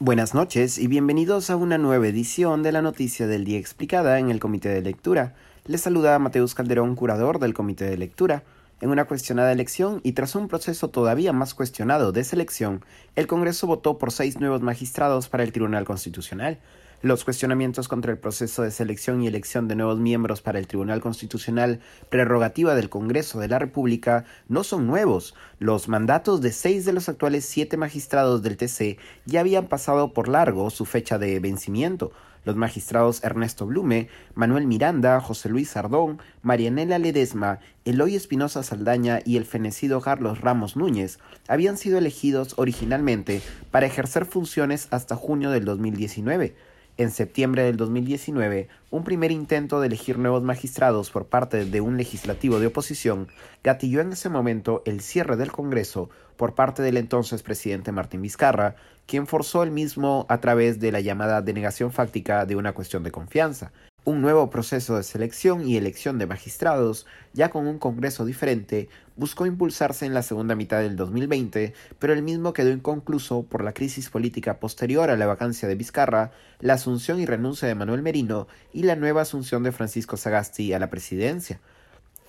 Buenas noches y bienvenidos a una nueva edición de la Noticia del Día Explicada en el Comité de Lectura. Les saluda Mateus Calderón, curador del Comité de Lectura. En una cuestionada elección y tras un proceso todavía más cuestionado de selección, el Congreso votó por seis nuevos magistrados para el Tribunal Constitucional. Los cuestionamientos contra el proceso de selección y elección de nuevos miembros para el Tribunal Constitucional, prerrogativa del Congreso de la República, no son nuevos. Los mandatos de seis de los actuales siete magistrados del TC ya habían pasado por largo su fecha de vencimiento. Los magistrados Ernesto Blume, Manuel Miranda, José Luis Sardón, Marianela Ledesma, Eloy Espinosa Saldaña y el fenecido Carlos Ramos Núñez habían sido elegidos originalmente para ejercer funciones hasta junio del 2019. En septiembre del 2019, un primer intento de elegir nuevos magistrados por parte de un legislativo de oposición gatilló en ese momento el cierre del Congreso por parte del entonces presidente Martín Vizcarra, quien forzó el mismo a través de la llamada denegación fáctica de una cuestión de confianza, un nuevo proceso de selección y elección de magistrados, ya con un Congreso diferente, buscó impulsarse en la segunda mitad del 2020, pero el mismo quedó inconcluso por la crisis política posterior a la vacancia de Vizcarra, la asunción y renuncia de Manuel Merino y la nueva asunción de Francisco Sagasti a la presidencia.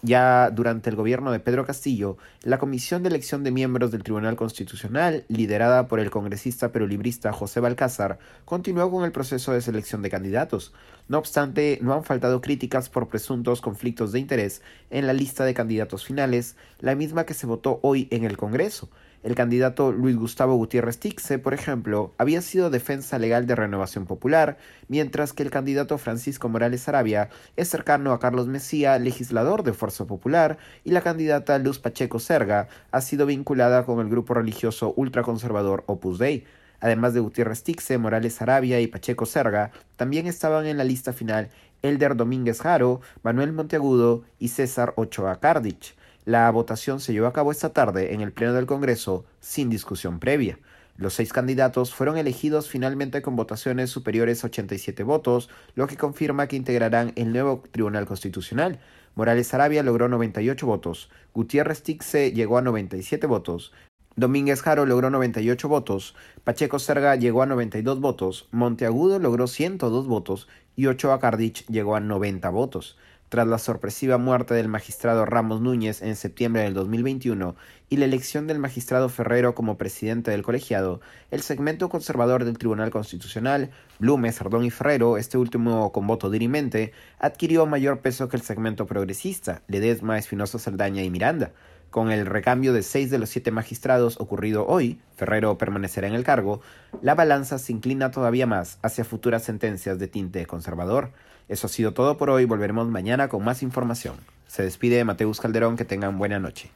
Ya durante el gobierno de Pedro Castillo, la Comisión de Elección de Miembros del Tribunal Constitucional, liderada por el congresista perolibrista José Balcázar, continuó con el proceso de selección de candidatos. No obstante, no han faltado críticas por presuntos conflictos de interés en la lista de candidatos finales, la misma que se votó hoy en el Congreso. El candidato Luis Gustavo Gutiérrez Tixe, por ejemplo, había sido defensa legal de Renovación Popular, mientras que el candidato Francisco Morales Arabia es cercano a Carlos Mesía, legislador de Fuerza Popular, y la candidata Luz Pacheco Serga ha sido vinculada con el grupo religioso ultraconservador Opus Dei. Además de Gutiérrez Tixe, Morales Arabia y Pacheco Serga, también estaban en la lista final Elder Domínguez Jaro, Manuel Monteagudo y César Ochoa Cardich. La votación se llevó a cabo esta tarde en el Pleno del Congreso sin discusión previa. Los seis candidatos fueron elegidos finalmente con votaciones superiores a 87 votos, lo que confirma que integrarán el nuevo Tribunal Constitucional. Morales Arabia logró 98 votos, Gutiérrez Tixe llegó a 97 votos, Domínguez Jaro logró 98 votos, Pacheco Serga llegó a 92 votos, Monteagudo logró 102 votos y Ochoa Cardich llegó a 90 votos tras la sorpresiva muerte del magistrado Ramos Núñez en septiembre del 2021 y la elección del magistrado Ferrero como presidente del colegiado, el segmento conservador del Tribunal Constitucional, Blume, Sardón y Ferrero, este último con voto dirimente, adquirió mayor peso que el segmento progresista, Ledesma, Espinosa Saldaña y Miranda. Con el recambio de seis de los siete magistrados ocurrido hoy, Ferrero permanecerá en el cargo, la balanza se inclina todavía más hacia futuras sentencias de tinte conservador. Eso ha sido todo por hoy, volveremos mañana con más información. Se despide Mateus Calderón, que tengan buena noche.